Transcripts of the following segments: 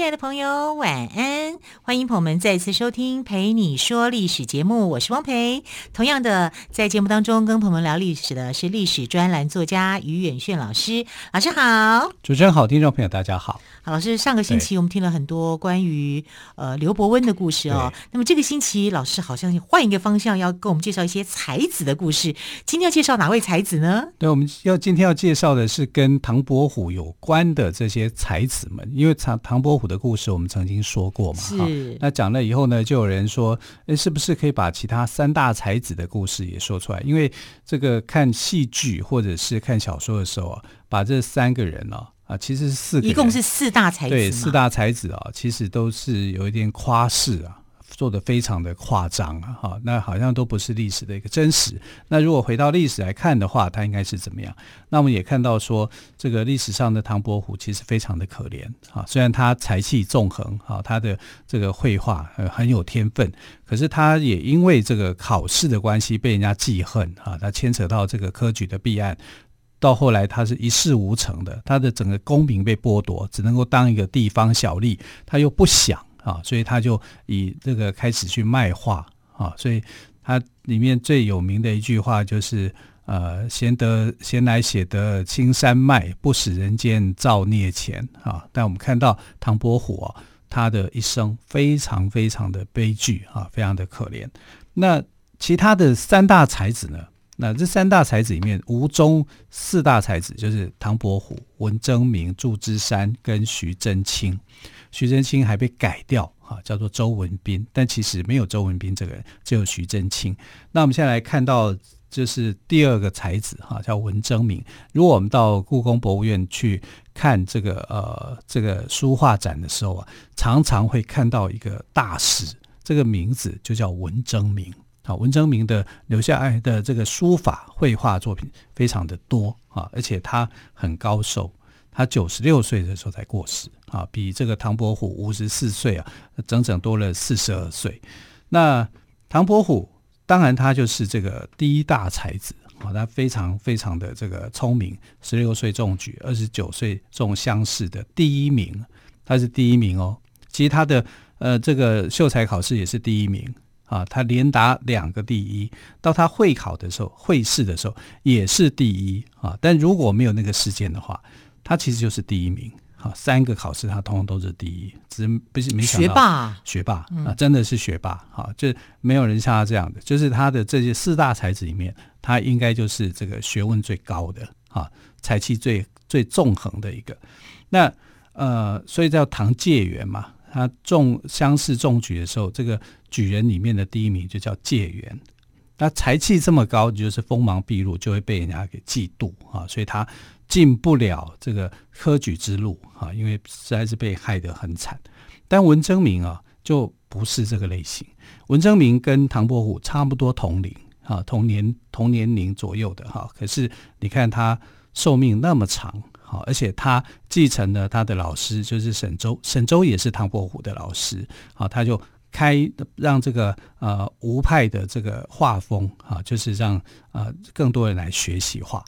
亲爱的朋友，晚安！欢迎朋友们再次收听《陪你说历史》节目，我是汪培。同样的，在节目当中跟朋友们聊历史的是历史专栏作家于远炫老师。老师好，主持人好，听众朋友大家好。好，老师，上个星期我们听了很多关于呃刘伯温的故事哦。那么这个星期，老师好像换一个方向，要跟我们介绍一些才子的故事。今天要介绍哪位才子呢？对，我们要今天要介绍的是跟唐伯虎有关的这些才子们，因为唐唐伯虎的故事我们曾经说过嘛。是。那讲了以后呢，就有人说，诶，是不是可以把其他三大才子的故事也说出来？因为这个看戏剧或者是看小说的时候啊，把这三个人呢、啊。啊，其实是四个，一共是四大才子。对，四大才子啊，其实都是有一点夸饰啊，做得非常的夸张啊，哈，那好像都不是历史的一个真实。那如果回到历史来看的话，它应该是怎么样？那我们也看到说，这个历史上的唐伯虎其实非常的可怜啊，虽然他才气纵横啊，他的这个绘画很有天分，可是他也因为这个考试的关系被人家记恨啊，他牵扯到这个科举的弊案。到后来，他是一事无成的，他的整个功名被剥夺，只能够当一个地方小吏。他又不想啊，所以他就以这个开始去卖画啊。所以他里面最有名的一句话就是：呃，闲得闲来写得青山卖，不使人间造孽钱啊。但我们看到唐伯虎啊，他的一生非常非常的悲剧啊，非常的可怜。那其他的三大才子呢？那这三大才子里面，吴中四大才子就是唐伯虎、文征明、祝枝山跟徐祯卿。徐祯卿还被改掉啊，叫做周文彬，但其实没有周文彬这个人，只有徐祯卿。那我们现在来看到，就是第二个才子哈，叫文征明。如果我们到故宫博物院去看这个呃这个书画展的时候啊，常常会看到一个大师，这个名字就叫文征明。啊，文征明的留下来的这个书法绘画作品非常的多啊，而且他很高寿，他九十六岁的时候才过世啊，比这个唐伯虎五十四岁啊，整整多了四十二岁。那唐伯虎当然他就是这个第一大才子啊，他非常非常的这个聪明，十六岁中举，二十九岁中乡试的第一名，他是第一名哦。其实他的呃这个秀才考试也是第一名。啊，他连达两个第一，到他会考的时候，会试的时候也是第一啊。但如果没有那个事件的话，他其实就是第一名。好，三个考试他通通都是第一，只是不是没想到学霸，学霸啊，真的是学霸。好，就没有人像他这样的，就是他的这些四大才子里面，他应该就是这个学问最高的啊，才气最最纵横的一个。那呃，所以叫唐介元嘛。他中乡试中举的时候，这个举人里面的第一名就叫介元。那才气这么高，就是锋芒毕露，就会被人家给嫉妒啊，所以他进不了这个科举之路啊，因为实在是被害得很惨。但文征明啊，就不是这个类型。文征明跟唐伯虎差不多同龄啊，同年同年龄左右的哈，可是你看他寿命那么长。好，而且他继承了他的老师，就是沈周。沈周也是唐伯虎的老师。好，他就开让这个呃吴派的这个画风啊，就是让呃更多人来学习画。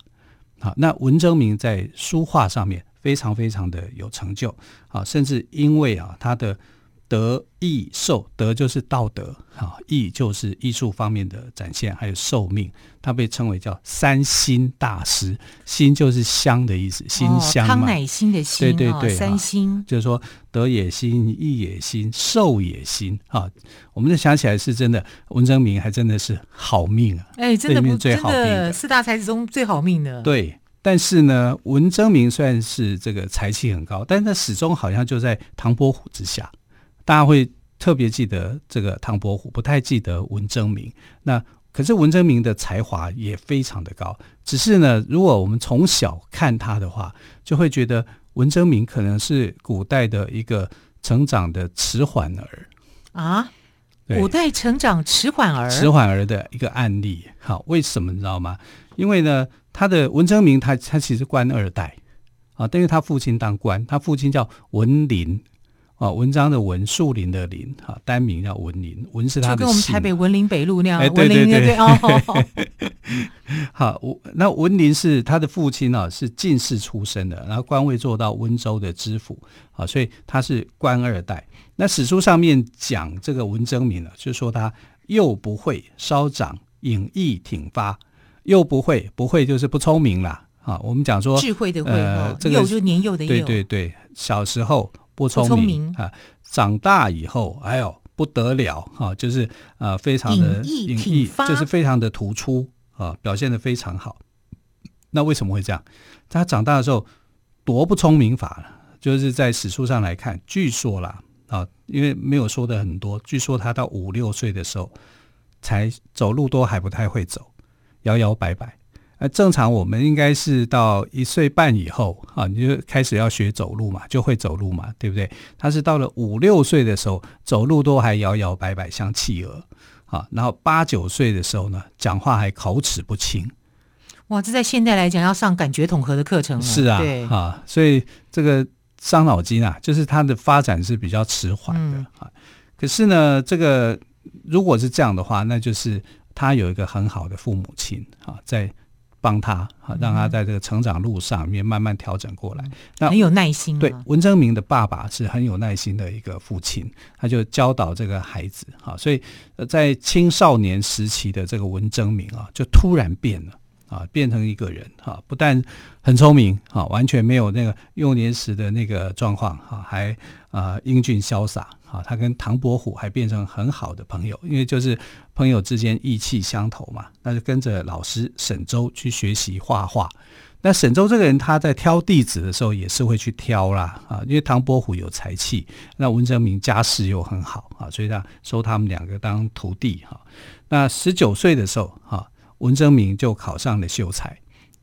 好，那文征明在书画上面非常非常的有成就。啊，甚至因为啊他的。德艺寿，德就是道德，哈，艺就是艺术方面的展现，还有寿命，他被称为叫三星大师，心就是香的意思，心香嘛，康乃馨的馨，对对对，三星就是说德也心，艺也心，寿也心啊，我们就想起来是真的，文征明还真的是好命啊，哎，真的不最好命的。四大才子中最好命的，对，但是呢，文征明虽然是这个才气很高，但是他始终好像就在唐伯虎之下。大家会特别记得这个唐伯虎，不太记得文征明。那可是文征明的才华也非常的高，只是呢，如果我们从小看他的话，就会觉得文征明可能是古代的一个成长的迟缓儿啊。古代成长迟缓儿，迟缓儿的一个案例。好，为什么你知道吗？因为呢，他的文征明他他其实官二代啊，但是他父亲当官，他父亲叫文林。啊，文章的文，树林的林，哈，单名叫文林，文是他的姓。就跟我们台北文林北路那样，哎，对对对，对哦。好，那文林是他的父亲啊，是进士出身的，然后官位做到温州的知府，啊，所以他是官二代。那史书上面讲这个文征明呢，就说他又不会，稍长，颖毅挺发。又不会，不会就是不聪明啦。啊，我们讲说智慧的慧，呃，这个幼就年幼的幼。对对对，小时候。不聪明啊！长大以后，哎呦不得了哈、啊！就是呃，非常的颖毅，就是非常的突出啊，表现的非常好。那为什么会这样？他长大的时候多不聪明法了，就是在史书上来看，据说啦啊，因为没有说的很多，据说他到五六岁的时候才走路都还不太会走，摇摇摆摆。那正常我们应该是到一岁半以后啊，你就开始要学走路嘛，就会走路嘛，对不对？他是到了五六岁的时候，走路都还摇摇摆摆像企鹅啊，然后八九岁的时候呢，讲话还口齿不清。哇，这在现代来讲要上感觉统合的课程了。是啊，对啊，所以这个伤脑筋啊，就是他的发展是比较迟缓的啊。嗯、可是呢，这个如果是这样的话，那就是他有一个很好的父母亲啊，在。帮他啊，让他在这个成长路上面慢慢调整过来。嗯、那很有耐心、啊。对，文征明的爸爸是很有耐心的一个父亲，他就教导这个孩子啊，所以在青少年时期的这个文征明啊，就突然变了啊，变成一个人啊，不但很聪明啊，完全没有那个幼年时的那个状况啊，还啊英俊潇洒。啊，他跟唐伯虎还变成很好的朋友，因为就是朋友之间意气相投嘛。那就跟着老师沈周去学习画画。那沈周这个人，他在挑弟子的时候也是会去挑啦啊，因为唐伯虎有才气，那文征明家世又很好啊，所以他收他们两个当徒弟哈。那十九岁的时候，哈，文征明就考上了秀才，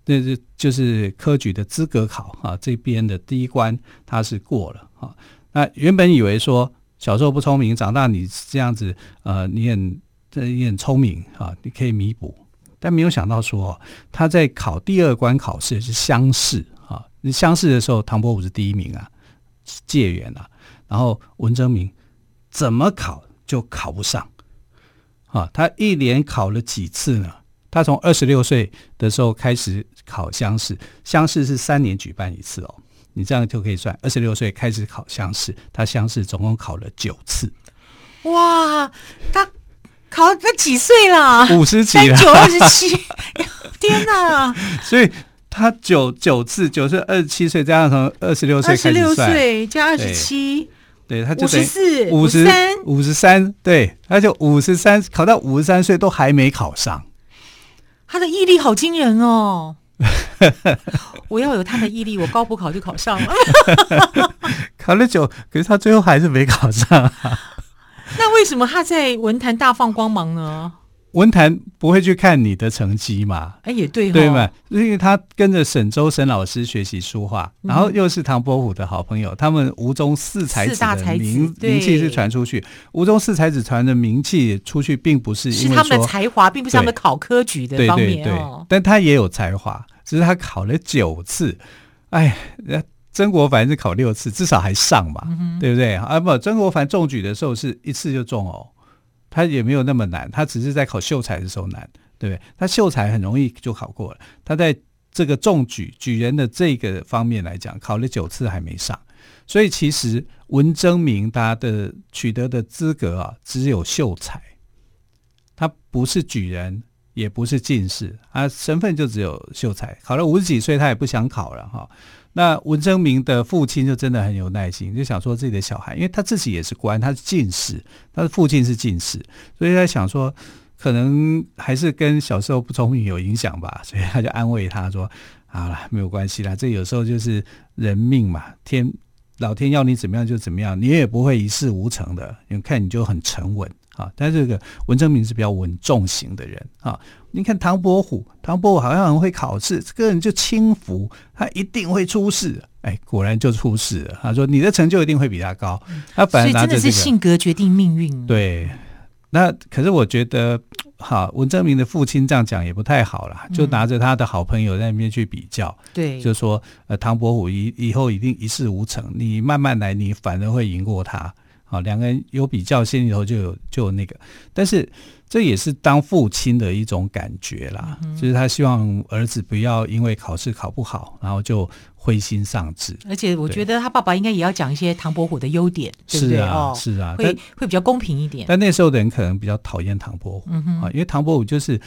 这是就是科举的资格考啊，这边的第一关他是过了啊。那原本以为说。小时候不聪明，长大你这样子，呃，你很这你很聪明啊，你可以弥补。但没有想到说，他在考第二关考试是乡试啊，乡试的时候，唐伯虎是第一名啊，解元啊，然后文征明怎么考就考不上啊，他一连考了几次呢？他从二十六岁的时候开始考乡试，乡试是三年举办一次哦。你这样就可以算，二十六岁开始考乡试，他乡试总共考了九次。哇，他考他几岁了？五十几了，九二十七。天哪！所以他九九次，九岁二十七岁，加上从二十六岁开始算，二十六岁加二十七，对，他就五十四、五十三、五十三，对，他就五十三，考到五十三岁都还没考上。他的毅力好惊人哦。我要有他的毅力，我高补考就考上了。考了九，可是他最后还是没考上啊。那为什么他在文坛大放光芒呢？文坛不会去看你的成绩嘛？哎，也对，对嘛？因为他跟着沈周沈老师学习书画，然后又是唐伯虎的好朋友，他们吴中四才子的名名气是传出去。吴中四才子传的名气出去，并不是因为是他们的才华，并不是他们考科举的方面哦。但他也有才华，只是他考了九次。哎，曾国藩是考六次，至少还上嘛，对不对？啊，不，曾国藩中举的时候是一次就中哦。他也没有那么难，他只是在考秀才的时候难，对不对？他秀才很容易就考过了。他在这个中举举人的这个方面来讲，考了九次还没上。所以其实文征明他的取得的资格啊，只有秀才，他不是举人，也不是进士，他身份就只有秀才。考了五十几岁，他也不想考了哈。那文征明的父亲就真的很有耐心，就想说自己的小孩，因为他自己也是官，他是进士，他的父亲是进士，所以他想说，可能还是跟小时候不聪明有影响吧，所以他就安慰他说：“好了，没有关系啦，这有时候就是人命嘛，天老天要你怎么样就怎么样，你也不会一事无成的。你看你就很沉稳。”啊，但这个文征明是比较稳重型的人啊。你看唐伯虎，唐伯虎好像很会考试，这个人就轻浮，他一定会出事。哎，果然就出事了。他说：“你的成就一定会比他高。”他反而拿着这个，真的是性格决定命运。对，那可是我觉得，好，文征明的父亲这样讲也不太好啦，就拿着他的好朋友在那边去比较，对，就说呃，唐伯虎以以后一定一事无成，你慢慢来，你反而会赢过他。好，两个人有比较，心里头就有就有那个，但是这也是当父亲的一种感觉啦，嗯、就是他希望儿子不要因为考试考不好，然后就灰心丧志。而且我觉得他爸爸应该也要讲一些唐伯虎的优点，对不对？是啊，哦、是啊，会会比较公平一点。但那时候的人可能比较讨厌唐伯虎，嗯，啊，因为唐伯虎就是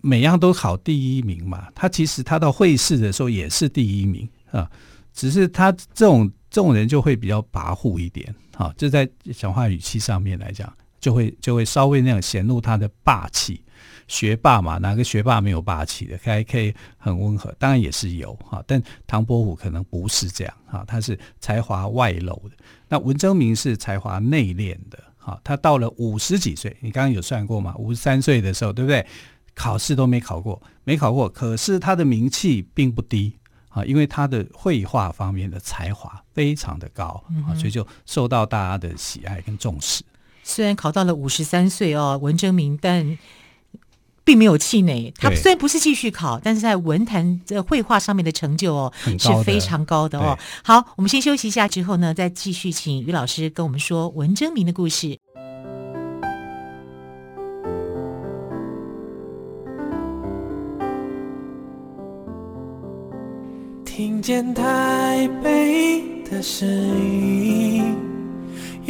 每样都考第一名嘛，他其实他到会试的时候也是第一名啊，只是他这种这种人就会比较跋扈一点。好，就在讲话语气上面来讲，就会就会稍微那样显露他的霸气。学霸嘛，哪个学霸没有霸气的？还可以很温和，当然也是有哈。但唐伯虎可能不是这样哈，他是才华外露的。那文征明是才华内敛的哈。他到了五十几岁，你刚刚有算过吗？五十三岁的时候，对不对？考试都没考过，没考过，可是他的名气并不低。啊，因为他的绘画方面的才华非常的高啊，所以就受到大家的喜爱跟重视。虽然考到了五十三岁哦，文征明，但并没有气馁。他虽然不是继续考，但是在文坛的绘画上面的成就哦，是非常高的哦。好，我们先休息一下，之后呢，再继续请于老师跟我们说文征明的故事。听见台北的声音，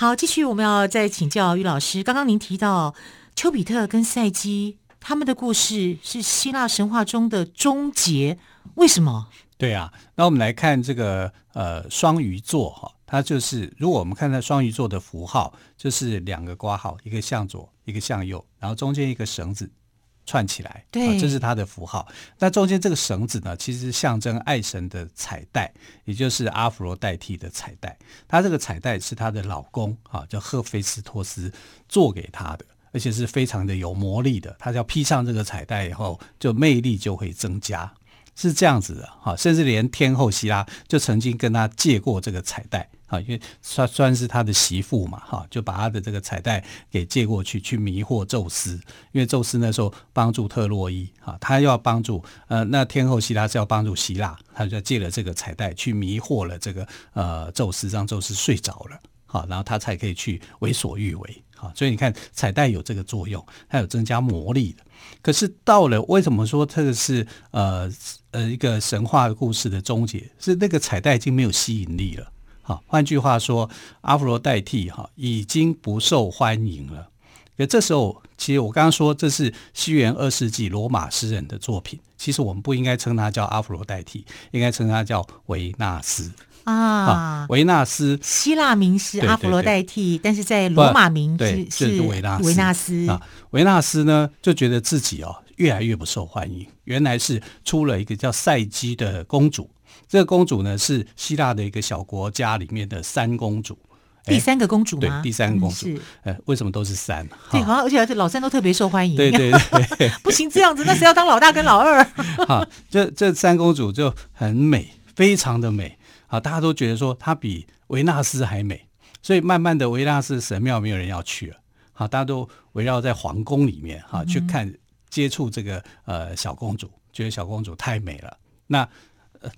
好，继续我们要再请教于老师。刚刚您提到丘比特跟赛基他们的故事是希腊神话中的终结，为什么？对啊，那我们来看这个呃双鱼座哈，它就是如果我们看到双鱼座的符号，就是两个括号，一个向左，一个向右，然后中间一个绳子。串起来，对，这是它的符号。那中间这个绳子呢，其实象征爱神的彩带，也就是阿芙罗代替的彩带。它这个彩带是她的老公啊，叫赫菲斯托斯做给她的，而且是非常的有魔力的。她要披上这个彩带以后，就魅力就会增加，是这样子的哈。甚至连天后希拉就曾经跟他借过这个彩带。啊，因为算算是他的媳妇嘛，哈，就把他的这个彩带给借过去，去迷惑宙斯。因为宙斯那时候帮助特洛伊，哈，他要帮助呃，那天后希拉是要帮助希腊，他就借了这个彩带去迷惑了这个呃宙斯，让宙斯睡着了，好，然后他才可以去为所欲为，啊，所以你看彩带有这个作用，它有增加魔力的。可是到了为什么说这个是呃呃一个神话故事的终结？是那个彩带已经没有吸引力了。啊，换句话说，阿弗罗代替哈已经不受欢迎了。可这时候，其实我刚刚说这是西元二世纪罗马诗人的作品，其实我们不应该称它叫阿弗罗代替，应该称它叫维纳斯啊。维纳斯，希腊名是阿弗罗代替，但是在罗马名是是维纳斯维纳斯啊。维纳斯呢就觉得自己哦越来越不受欢迎，原来是出了一个叫赛姬的公主。这个公主呢，是希腊的一个小国家里面的三公主，第三个公主吗？对，第三个公主。为什么都是三？对，好像而且老三都特别受欢迎。对对对，不行这样子，那谁要当老大跟老二？哈，这这三公主就很美，非常的美。好，大家都觉得说她比维纳斯还美，所以慢慢的维纳斯神庙没有人要去了。好，大家都围绕在皇宫里面哈，去看接触这个呃小公主，觉得小公主太美了。那呃。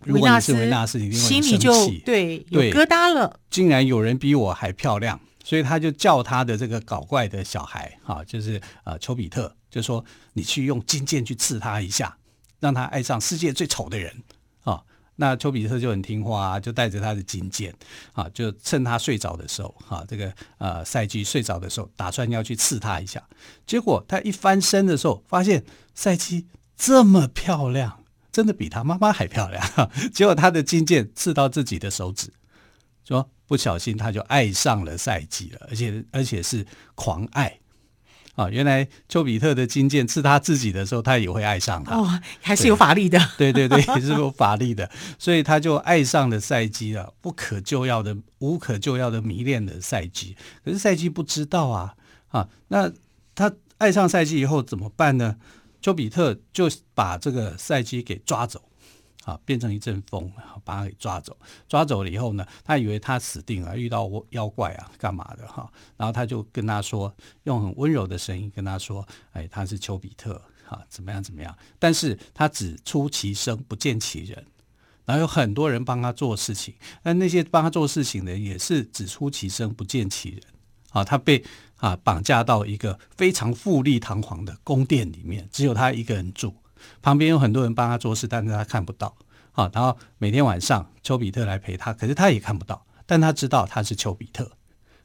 如果你是维纳斯，你一定会生气，心里就对，有疙瘩了。竟然有人比我还漂亮，所以他就叫他的这个搞怪的小孩，哈，就是呃丘比特，就说你去用金剑去刺他一下，让他爱上世界最丑的人啊。那丘比特就很听话，就带着他的金箭，啊，就趁他睡着的时候，哈，这个呃赛姬睡着的时候，打算要去刺他一下。结果他一翻身的时候，发现赛姬这么漂亮。真的比他妈妈还漂亮。结果他的金剑刺到自己的手指，说不小心他就爱上了赛姬了，而且而且是狂爱。啊，原来丘比特的金剑刺他自己的时候，他也会爱上他。哦，还是有法力的。对对对，也是有法力的，所以他就爱上了赛基了，不可救药的、无可救药的迷恋了赛基。可是赛基不知道啊，啊，那他爱上赛基以后怎么办呢？丘比特就把这个赛基给抓走。啊，变成一阵风，把他给抓走。抓走了以后呢，他以为他死定了，遇到妖怪啊，干嘛的哈？然后他就跟他说，用很温柔的声音跟他说：“哎，他是丘比特，哈，怎么样怎么样？”但是他只出其声，不见其人。然后有很多人帮他做事情，但那些帮他做事情的人也是只出其声，不见其人。啊，他被啊绑架到一个非常富丽堂皇的宫殿里面，只有他一个人住。旁边有很多人帮他做事，但是他看不到。好，然后每天晚上丘比特来陪他，可是他也看不到，但他知道他是丘比特。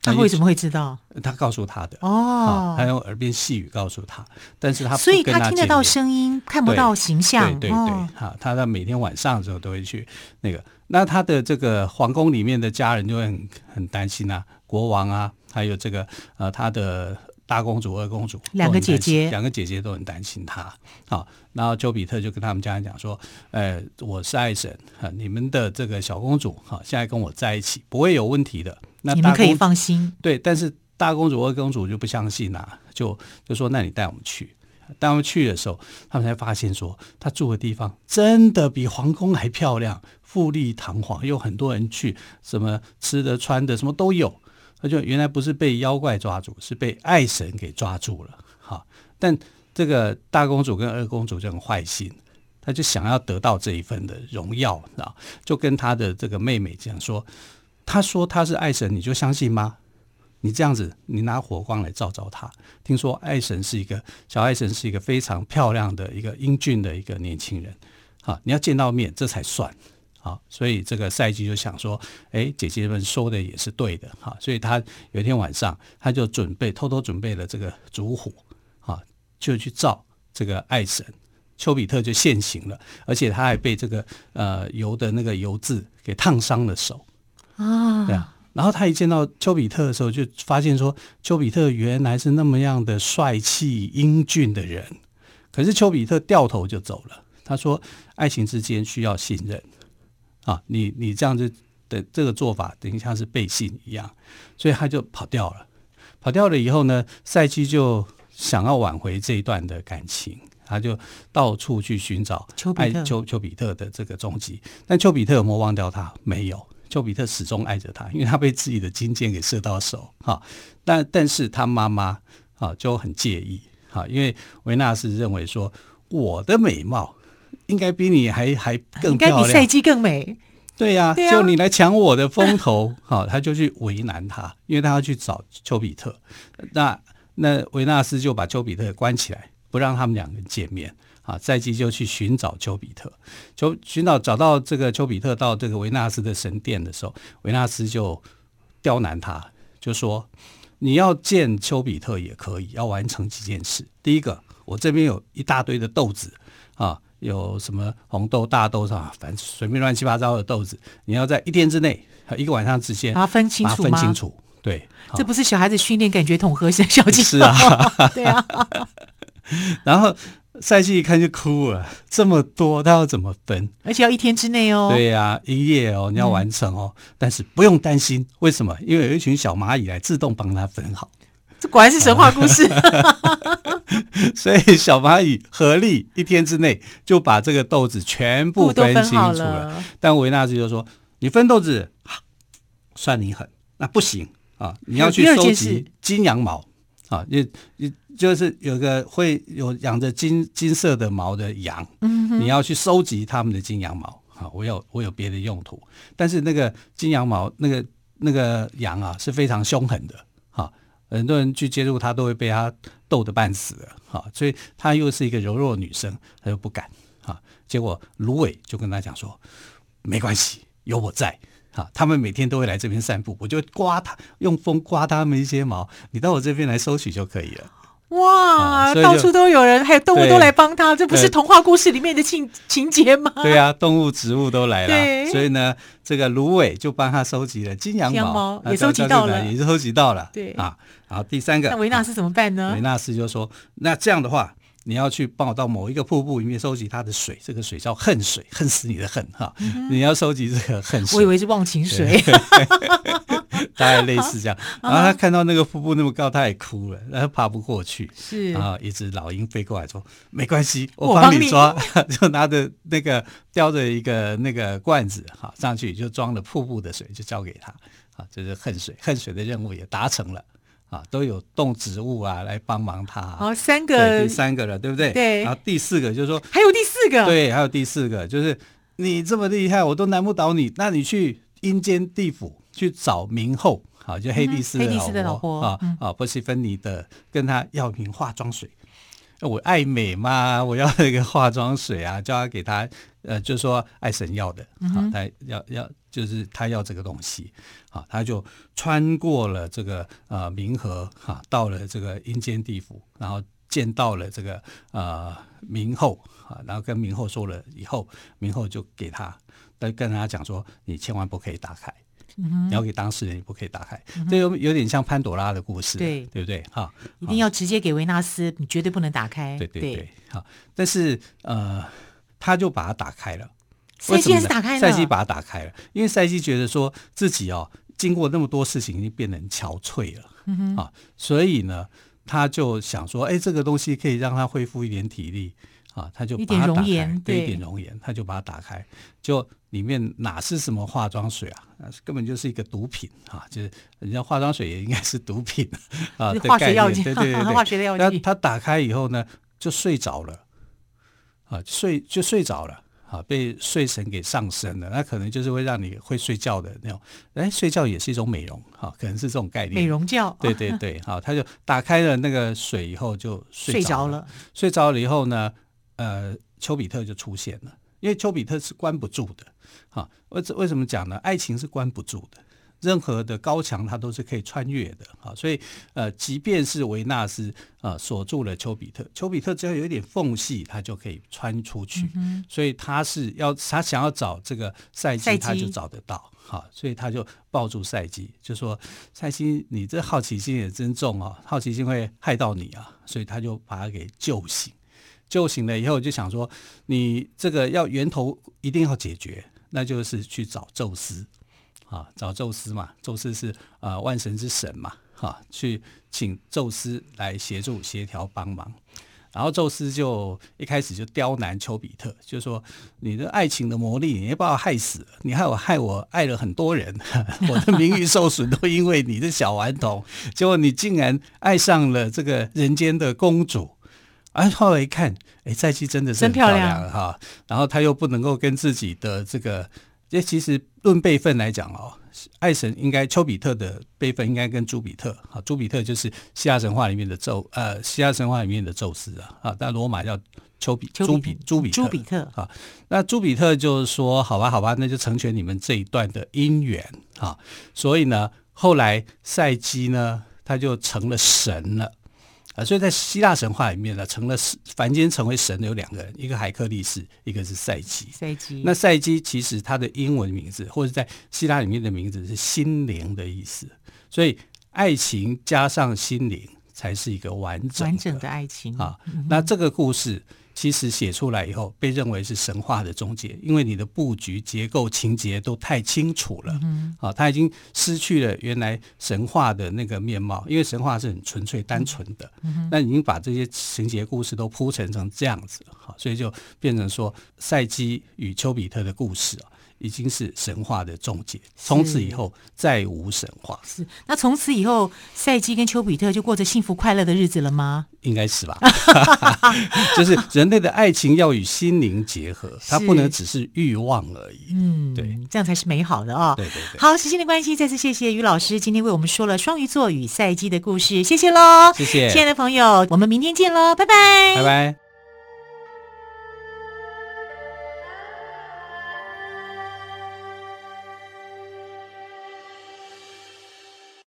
他为什么会知道？他告诉他的哦，他用耳边细语告诉他，但是他不所以他听得到声音，看不到形象。对对对，哈、哦，他在每天晚上的时候都会去那个，那他的这个皇宫里面的家人就会很很担心啊，国王啊，还有这个呃他的。大公主、二公主，两个姐姐，两个姐姐都很担心她。好，然后丘比特就跟他们家人讲说：“呃，我是爱神，你们的这个小公主，哈，现在跟我在一起不会有问题的。那你们可以放心。对，但是大公主、二公主就不相信啊，就就说：那你带我们去。带我们去的时候，他们才发现说，他住的地方真的比皇宫还漂亮，富丽堂皇，有很多人去，什么吃的、穿的，什么都有。”他就原来不是被妖怪抓住，是被爱神给抓住了。哈，但这个大公主跟二公主就很坏心，他就想要得到这一份的荣耀啊，就跟他的这个妹妹讲说：“他说他是爱神，你就相信吗？你这样子，你拿火光来照照他。听说爱神是一个小爱神，是一个非常漂亮的一个英俊的一个年轻人。哈，你要见到面，这才算。”好，所以这个赛季就想说，哎，姐姐们说的也是对的，哈，所以他有一天晚上，他就准备偷偷准备了这个烛火，啊，就去照这个爱神，丘比特就现形了，而且他还被这个呃油的那个油渍给烫伤了手啊，对啊，然后他一见到丘比特的时候，就发现说，丘比特原来是那么样的帅气英俊的人，可是丘比特掉头就走了，他说，爱情之间需要信任。啊，你你这样子的这个做法，等于像是背信一样，所以他就跑掉了。跑掉了以后呢，赛季就想要挽回这一段的感情，他就到处去寻找爱丘丘比特的这个踪迹。但丘比特有没有忘掉他？没有，丘比特始终爱着他，因为他被自己的金箭给射到手。哈，但但是他妈妈啊就很介意，哈，因为维纳斯认为说我的美貌。应该比你还还更漂亮，应该比赛季更美。对呀、啊，就、啊、你来抢我的风头，好，他就去为难他，因为他要去找丘比特。那那维纳斯就把丘比特关起来，不让他们两个人见面。啊，赛季就去寻找丘比特，就寻找找到这个丘比特到这个维纳斯的神殿的时候，维纳斯就刁难他，就说你要见丘比特也可以，要完成几件事。第一个，我这边有一大堆的豆子啊。有什么红豆、大豆啥，反正随便乱七八糟的豆子，你要在一天之内，一个晚上之间，把它分清楚吗？分清楚，对，这不是小孩子训练感觉统合小技巧是啊，对啊。然后赛季一看就哭了，这么多，他要怎么分？而且要一天之内哦。对呀、啊，一夜哦，你要完成哦。嗯、但是不用担心，为什么？因为有一群小蚂蚁来自动帮他分好。这果然是神话故事。所以小蚂蚁合力一天之内就把这个豆子全部分清楚了。了但维纳斯就说：“你分豆子，算你狠。那不行啊！你要去收集金羊毛啊！你你就是有个会有养着金金色的毛的羊，你要去收集他们的金羊毛啊！我有我有别的用途，但是那个金羊毛那个那个羊啊是非常凶狠的。”很多人去接触它，都会被她逗得半死啊，所以她又是一个柔弱女生，她又不敢，啊。结果芦苇就跟她讲说：“没关系，有我在，啊，他们每天都会来这边散步，我就刮他，用风刮他们一些毛，你到我这边来收取就可以了。”哇，到处都有人，还有动物都来帮他，这不是童话故事里面的情情节吗？对啊，动物、植物都来了，所以呢，这个芦苇就帮他收集了金羊毛，也收集到了，也是收集到了。对。啊，好第三个，那维纳斯怎么办呢？维纳斯就说：“那这样的话，你要去帮我到某一个瀑布里面收集它的水，这个水叫恨水，恨死你的恨哈！你要收集这个恨水。”我以为是忘情水。大概类似这样，然后他看到那个瀑布那么高，他也哭了，然后爬不过去。是，然后一只老鹰飞过来说：“没关系，我帮你抓。”就拿着那个叼着一个那个罐子，哈，上去就装了瀑布的水，就交给他。啊，这是恨水，恨水的任务也达成了。啊，都有动植物啊来帮忙他。好，三个，第三个了，对不对？对。然后第四个就是说，还有第四个，对，还有第四个，就是你这么厉害，我都难不倒你，那你去阴间地府。去找冥后，好，就黑帝斯的老婆啊啊，波西芬尼的，跟他要瓶化妆水。我爱美嘛，我要那个化妆水啊，叫他给他，呃，就是说爱神要的，好，他要要就是他要这个东西，好，他就穿过了这个呃冥河，哈，到了这个阴间地府，然后见到了这个呃冥后，啊，然后跟冥后说了以后，冥后就给他，跟跟他讲说，你千万不可以打开。你要给当事人，你不可以打开，嗯、这有有点像潘朵拉的故事，对对不对？哈，一定要直接给维纳斯，你绝对不能打开。对对对，好。但是呃，他就把它打开了。赛姬也是打开了。赛季把它打开了，因为赛季觉得说自己哦，经过那么多事情，已经变得很憔悴了，嗯哼，啊，所以呢，他就想说，哎，这个东西可以让他恢复一点体力。啊，他就把它打开，对，一点熔岩，他就把它打开，就里面哪是什么化妆水啊？根本就是一个毒品啊！就是人家化妆水也应该是毒品啊，化学药剂，对对对，化学的药剂。他打开以后呢，就睡着了，啊，睡就睡着了，啊，被睡神给上身了。那可能就是会让你会睡觉的那种，哎，睡觉也是一种美容，哈，可能是这种概念。美容觉，对对对，好，他就打开了那个水以后就睡着了，睡着了以后呢。呃，丘比特就出现了，因为丘比特是关不住的，哈，为为什么讲呢？爱情是关不住的，任何的高墙它都是可以穿越的，哈，所以呃，即便是维纳斯啊锁住了丘比特，丘比特只要有一点缝隙，他就可以穿出去，嗯、所以他是要他想要找这个赛季，他就找得到，哈，所以他就抱住赛季，就说赛季，你这好奇心也真重啊，好奇心会害到你啊，所以他就把他给救醒。救醒了以后，就想说，你这个要源头一定要解决，那就是去找宙斯，啊，找宙斯嘛，宙斯是啊、万神之神嘛，哈、啊，去请宙斯来协助协调帮忙。然后宙斯就一开始就刁难丘比特，就说你的爱情的魔力，你也把我害死，你害我害我爱了很多人，我的名誉受损都因为你的小顽童，结果你竟然爱上了这个人间的公主。哎，后来一看，哎，赛姬真的是很漂亮哈。然后他又不能够跟自己的这个，这其实论辈分来讲哦，爱神应该丘比特的辈分应该跟朱比特啊，朱比特就是希腊神话里面的宙，呃，希腊神话里面的宙斯啊，啊，但罗马叫丘比朱比朱比朱比特啊。那朱比特就是说，好吧，好吧，那就成全你们这一段的姻缘啊。所以呢，后来赛基呢，他就成了神了。所以在希腊神话里面呢，成了凡间成为神的有两个人，一个海克力士，一个是赛基。赛基。那赛基其实他的英文名字，或者在希腊里面的名字是心灵的意思。所以爱情加上心灵，才是一个完整完整的爱情啊。那这个故事。其实写出来以后，被认为是神话的终结，因为你的布局、结构、情节都太清楚了。嗯，啊，它已经失去了原来神话的那个面貌，因为神话是很纯粹、单纯的。嗯，那已经把这些情节、故事都铺陈成这样子，好，所以就变成说赛基与丘比特的故事啊。已经是神话的终结，从此以后再无神话。是，那从此以后，赛基跟丘比特就过着幸福快乐的日子了吗？应该是吧。就是人类的爱情要与心灵结合，它不能只是欲望而已。嗯，对，这样才是美好的啊、哦。对对对。好，时间的关系，再次谢谢于老师今天为我们说了双鱼座与赛基的故事，谢谢喽。谢谢，亲爱的朋友，我们明天见喽，拜拜，拜拜。